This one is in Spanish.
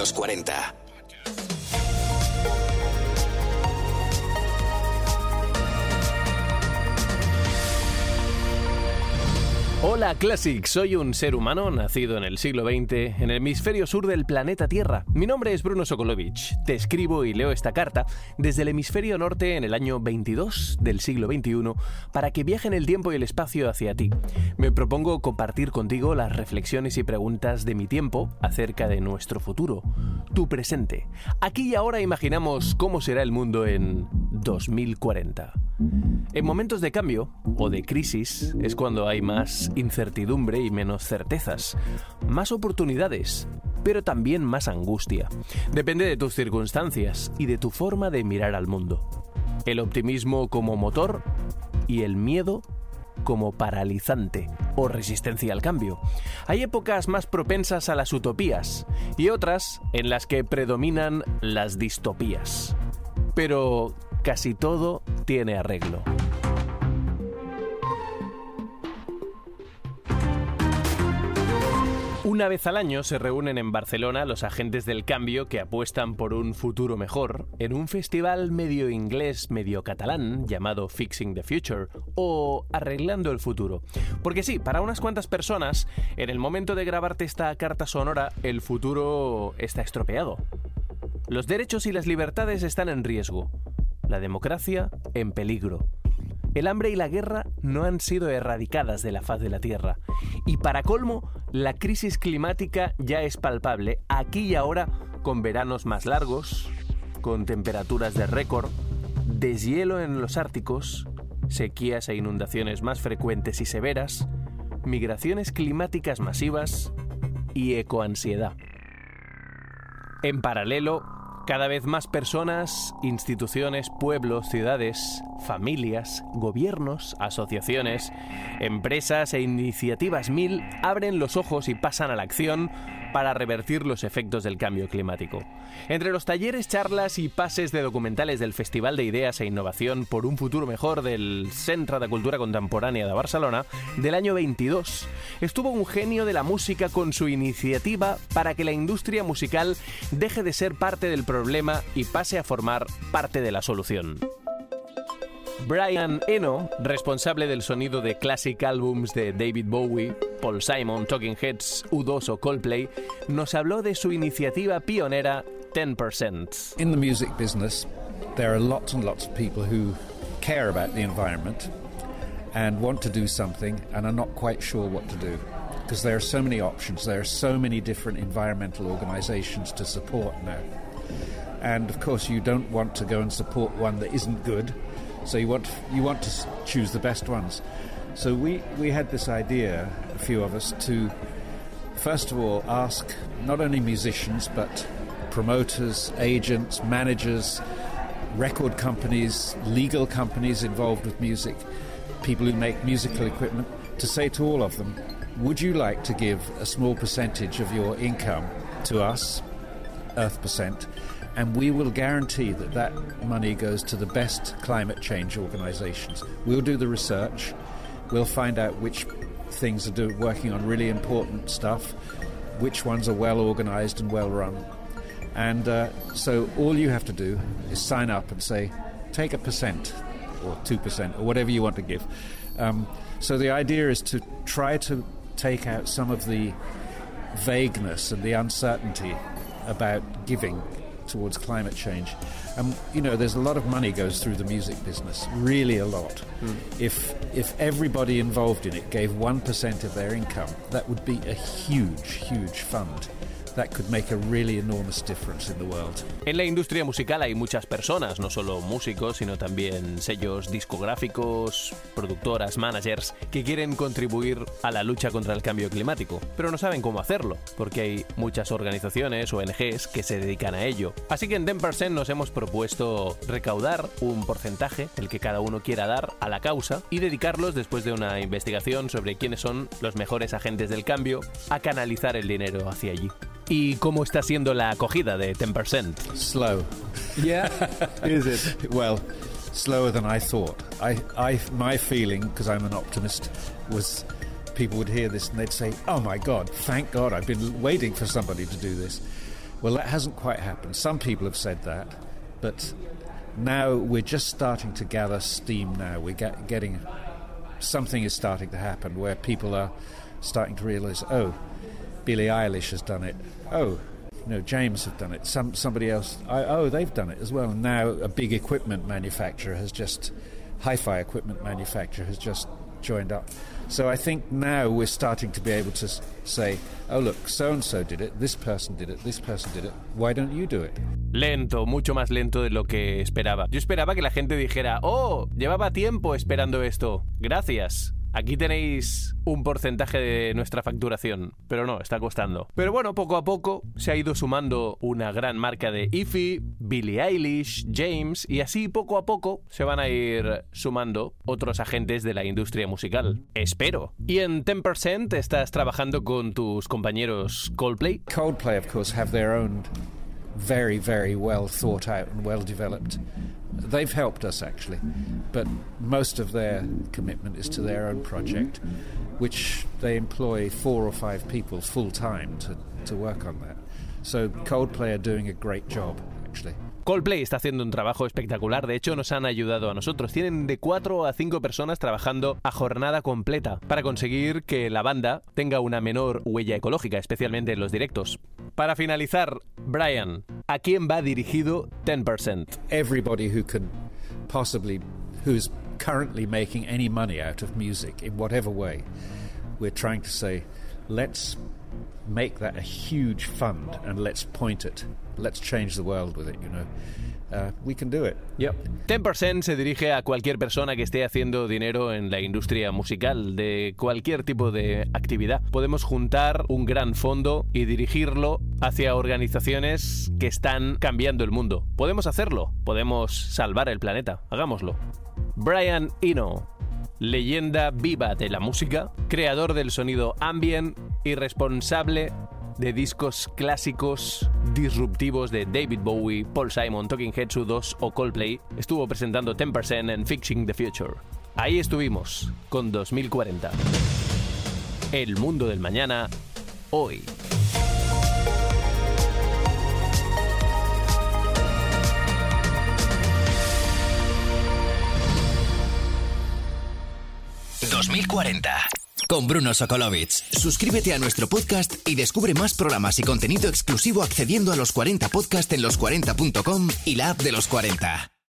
los 40. Hola Classic, soy un ser humano nacido en el siglo XX en el hemisferio sur del planeta Tierra. Mi nombre es Bruno Sokolovich. Te escribo y leo esta carta desde el hemisferio norte en el año 22 del siglo XXI para que viaje en el tiempo y el espacio hacia ti. Me propongo compartir contigo las reflexiones y preguntas de mi tiempo acerca de nuestro futuro, tu presente. Aquí y ahora imaginamos cómo será el mundo en 2040. En momentos de cambio o de crisis es cuando hay más incertidumbre y menos certezas, más oportunidades, pero también más angustia. Depende de tus circunstancias y de tu forma de mirar al mundo. El optimismo como motor y el miedo como paralizante o resistencia al cambio. Hay épocas más propensas a las utopías y otras en las que predominan las distopías. Pero casi todo tiene arreglo. Una vez al año se reúnen en Barcelona los agentes del cambio que apuestan por un futuro mejor en un festival medio inglés, medio catalán llamado Fixing the Future o Arreglando el Futuro. Porque sí, para unas cuantas personas, en el momento de grabarte esta carta sonora, el futuro está estropeado. Los derechos y las libertades están en riesgo la democracia en peligro. El hambre y la guerra no han sido erradicadas de la faz de la Tierra. Y para colmo, la crisis climática ya es palpable aquí y ahora con veranos más largos, con temperaturas de récord, deshielo en los árticos, sequías e inundaciones más frecuentes y severas, migraciones climáticas masivas y ecoansiedad. En paralelo, cada vez más personas, instituciones, pueblos, ciudades, familias, gobiernos, asociaciones, empresas e iniciativas mil abren los ojos y pasan a la acción para revertir los efectos del cambio climático. Entre los talleres, charlas y pases de documentales del Festival de Ideas e Innovación por un futuro mejor del Centro de Cultura Contemporánea de Barcelona del año 22, estuvo un genio de la música con su iniciativa para que la industria musical deje de ser parte del problema y pase a formar parte de la solución. Brian Eno, responsable del sonido de classic albums de David Bowie, Paul Simon, Talking Heads, U2 o Coldplay, nos habló de su iniciativa pionera 10%. In the music business, there are lots and lots of people who care about the environment and want to do something and are not quite sure what to do because there are so many options, there are so many different environmental organizations to support now. And of course, you don't want to go and support one that isn't good so you want you want to choose the best ones. So we we had this idea, a few of us, to first of all ask not only musicians but promoters, agents, managers, record companies, legal companies involved with music, people who make musical equipment, to say to all of them, would you like to give a small percentage of your income to us, Earth Percent, and we will guarantee that that money goes to the best climate change organizations. We'll do the research, we'll find out which things are do, working on really important stuff, which ones are well organized and well run. And uh, so all you have to do is sign up and say, take a percent or 2% or whatever you want to give. Um, so the idea is to try to take out some of the vagueness and the uncertainty about giving towards climate change. And you know, there's a lot of money goes through the music business, really a lot. Mm. If if everybody involved in it gave one percent of their income, that would be a huge, huge fund. That could make a really enormous difference in the world. En la industria musical hay muchas personas, no solo músicos, sino también sellos discográficos, productoras, managers, que quieren contribuir a la lucha contra el cambio climático, pero no saben cómo hacerlo, porque hay muchas organizaciones, ONGs, que se dedican a ello. Así que en 10% nos hemos propuesto recaudar un porcentaje, el que cada uno quiera dar, a la causa y dedicarlos, después de una investigación sobre quiénes son los mejores agentes del cambio, a canalizar el dinero hacia allí. ¿Y cómo está siendo la acogida de 10%? Slow. Yeah, is it? well, slower than I thought. I, I, my feeling, because I'm an optimist, was people would hear this and they'd say, "Oh my God, thank God! I've been waiting for somebody to do this." Well, that hasn't quite happened. Some people have said that, but now we're just starting to gather steam now. We're get, getting something is starting to happen where people are starting to realize, oh, Billie Eilish has done it. Oh, you know, James have done it. Some somebody else. I, oh, they've done it as well. And now a big equipment manufacturer has just, hi-fi equipment manufacturer has just joined up. So I think now we're starting to be able to say, oh, look, so and so did it, this person did it, this person did it, why don't you do it? Lento, mucho más lento de lo que esperaba. Yo esperaba que la gente dijera, oh, llevaba tiempo esperando esto, gracias. Aquí tenéis un porcentaje de nuestra facturación, pero no, está costando. Pero bueno, poco a poco se ha ido sumando una gran marca de IFI, Billie Eilish, James, y así poco a poco se van a ir sumando otros agentes de la industria musical. Espero. Y en 10% estás trabajando con tus compañeros Coldplay. Coldplay, of course, have their own very, very well thought out and well developed. They've helped us actually, but most of their commitment is to their own project, which they employ four or five people full time to, to work on that. So Coldplay are doing a great job actually. Coldplay está haciendo un trabajo espectacular, de hecho nos han ayudado a nosotros. Tienen de 4 a 5 personas trabajando a jornada completa para conseguir que la banda tenga una menor huella ecológica, especialmente en los directos. Para finalizar, Brian, ¿a quién va dirigido 10%? Everybody who can possibly, who's currently making any money out of music in whatever way, we're trying to say, let's make that a huge fund and let's point it. Let's change the world with it, you know. Uh, we can do it. Yep. 10% se dirige a cualquier persona que esté haciendo dinero en la industria musical, de cualquier tipo de actividad. Podemos juntar un gran fondo y dirigirlo hacia organizaciones que están cambiando el mundo. Podemos hacerlo, podemos salvar el planeta. Hagámoslo. Brian Eno, leyenda viva de la música, creador del sonido ambient y responsable de discos clásicos disruptivos de David Bowie, Paul Simon, Talking Heads 2 o Coldplay, estuvo presentando 10% en Fixing the Future. Ahí estuvimos, con 2040. El mundo del mañana, hoy. ...2040 con Bruno Sokolovic. Suscríbete a nuestro podcast y descubre más programas y contenido exclusivo accediendo a los 40 podcast en los40.com y la app de los 40.